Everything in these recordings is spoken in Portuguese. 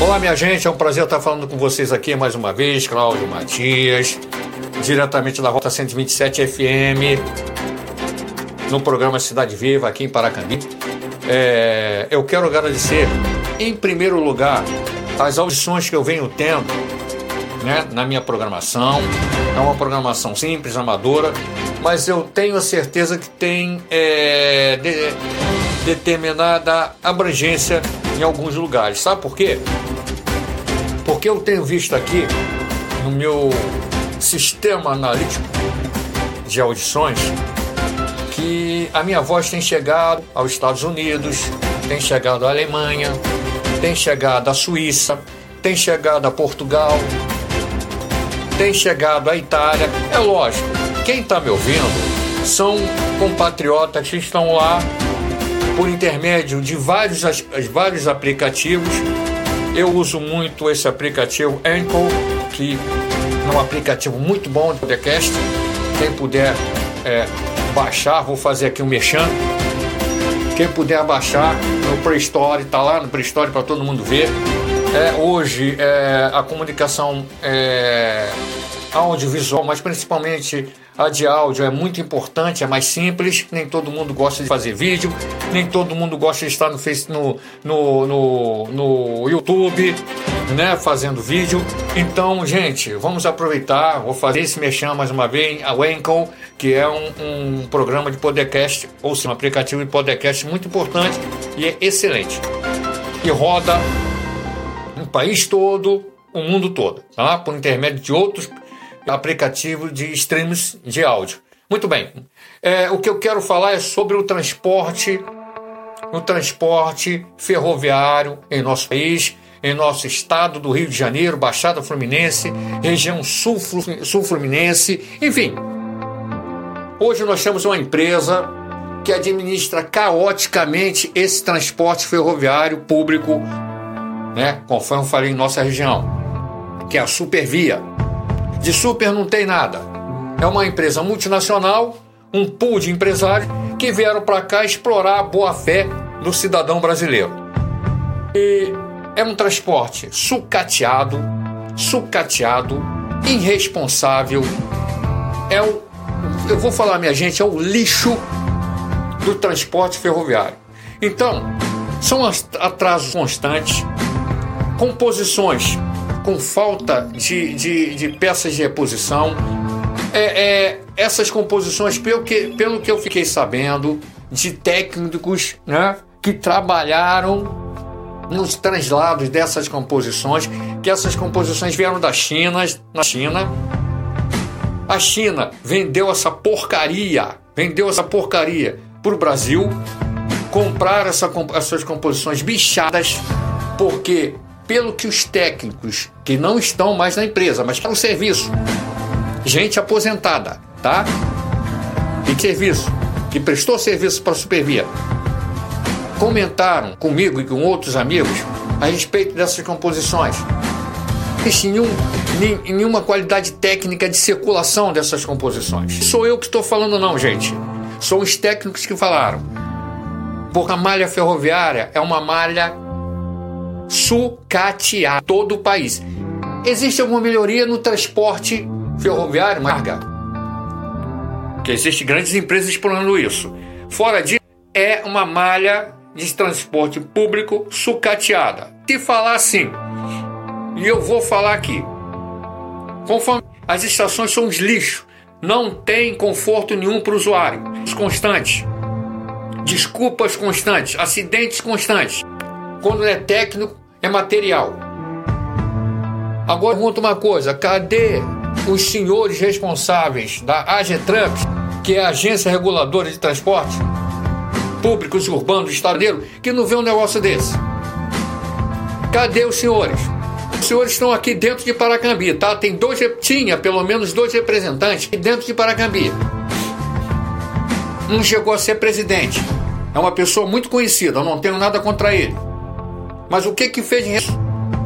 Olá, minha gente, é um prazer estar falando com vocês aqui mais uma vez, Cláudio Matias, diretamente da Rota 127 FM, no programa Cidade Viva, aqui em Paracambi. É, eu quero agradecer, em primeiro lugar, as audições que eu venho tendo né, na minha programação. É uma programação simples, amadora, mas eu tenho a certeza que tem é, de, determinada abrangência em alguns lugares. Sabe por quê? Porque eu tenho visto aqui no meu sistema analítico de audições que a minha voz tem chegado aos Estados Unidos, tem chegado à Alemanha, tem chegado à Suíça, tem chegado a Portugal, tem chegado à Itália. É lógico, quem está me ouvindo são compatriotas que estão lá por intermédio de vários, vários aplicativos. Eu uso muito esse aplicativo Anchor, que é um aplicativo muito bom de podcast. Quem puder é, baixar, vou fazer aqui um mexão. Quem puder baixar no Play Store, está lá no Play Store para todo mundo ver. É, hoje é, a comunicação é, audiovisual, mas principalmente a de áudio é muito importante, é mais simples. Nem todo mundo gosta de fazer vídeo, nem todo mundo gosta de estar no, face, no, no, no, no YouTube, né, fazendo vídeo. Então, gente, vamos aproveitar. Vou fazer esse mexão mais uma vez, a Wenkel, que é um, um programa de podcast, ou seja, um aplicativo de podcast muito importante e é excelente. E roda o país todo, o mundo todo, tá? Por intermédio de outros aplicativos de streams de áudio. Muito bem. É, o que eu quero falar é sobre o transporte, o transporte ferroviário em nosso país, em nosso estado do Rio de Janeiro, Baixada Fluminense, região sul, sul Fluminense, enfim. Hoje nós temos uma empresa que administra caoticamente esse transporte ferroviário público né? Conforme falei em nossa região, que é a Supervia. De super não tem nada. É uma empresa multinacional, um pool de empresários que vieram para cá explorar a boa-fé do cidadão brasileiro. E é um transporte sucateado, sucateado, irresponsável. É o, eu vou falar, minha gente, é o lixo do transporte ferroviário. Então, são atrasos constantes, composições com falta de, de, de peças de reposição. É, é, essas composições, pelo que, pelo que eu fiquei sabendo, de técnicos né, que trabalharam nos translados dessas composições, que essas composições vieram da China, na China. A China vendeu essa porcaria, vendeu essa porcaria para o Brasil, comprar essa, essas composições bichadas, porque pelo que os técnicos que não estão mais na empresa, mas para o serviço, gente aposentada, tá? E serviço, que prestou serviço para a Supervia, comentaram comigo e com outros amigos a respeito dessas composições. Existe nenhum, nenhuma qualidade técnica de circulação dessas composições. Sou eu que estou falando, não, gente. São os técnicos que falaram. Porque a malha ferroviária é uma malha sucatear todo o país. Existe alguma melhoria no transporte ferroviário, Marga? Que existem grandes empresas explorando isso. Fora disso, é uma malha de transporte público sucateada. Se falar assim, e eu vou falar aqui, conforme as estações são os lixos, não tem conforto nenhum para o usuário, constantes, desculpas constantes, acidentes constantes. Quando é técnico, é material. Agora pergunto uma coisa: cadê os senhores responsáveis da AGETRANS, que é a Agência Reguladora de Transporte Públicos Urbanos do Estado que não vê um negócio desse? Cadê os senhores? Os senhores estão aqui dentro de Paracambi, tá? Tem dois, tinha pelo menos dois representantes dentro de Paracambi. Um chegou a ser presidente. É uma pessoa muito conhecida, eu não tenho nada contra ele. Mas o que que fez?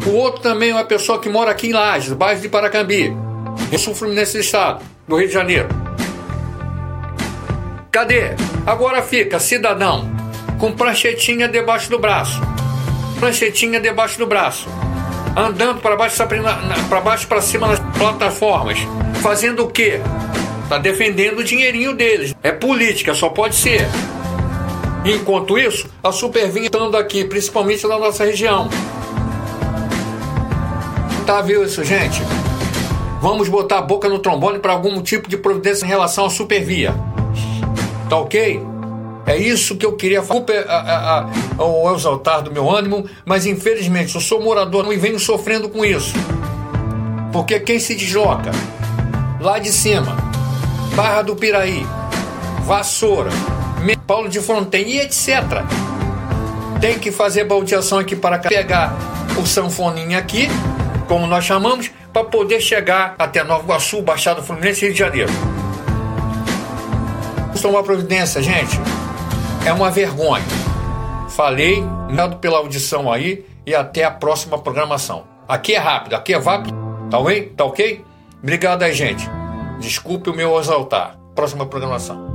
O outro também é uma pessoa que mora aqui em Lages, bairro de Paracambi, em sul Fluminense do Estado, do Rio de Janeiro. Cadê? Agora fica cidadão com pranchetinha debaixo do braço. Pranchetinha debaixo do braço. andando para baixo para baixo para cima nas plataformas, fazendo o quê? Tá defendendo o dinheirinho deles. É política, só pode ser. Enquanto isso, a Supervinha estando aqui, principalmente na nossa região. Tá viu isso, gente? Vamos botar a boca no trombone para algum tipo de providência em relação à Supervia. Tá ok? É isso que eu queria falar. o exaltar do meu ânimo, mas infelizmente eu sou morador e venho sofrendo com isso. Porque quem se desloca lá de cima, Barra do Piraí, Vassoura, Paulo de Fronten e etc. Tem que fazer baldeação aqui para pegar o sanfoninho aqui, como nós chamamos, para poder chegar até Nova Iguaçu, Baixada Fluminense Rio de Janeiro. Tomar providência, gente. É uma vergonha. Falei, nada pela audição aí e até a próxima programação. Aqui é rápido, aqui é VAP. Tá ok? Tá ok? Obrigado aí, gente. Desculpe o meu exaltar. Próxima programação.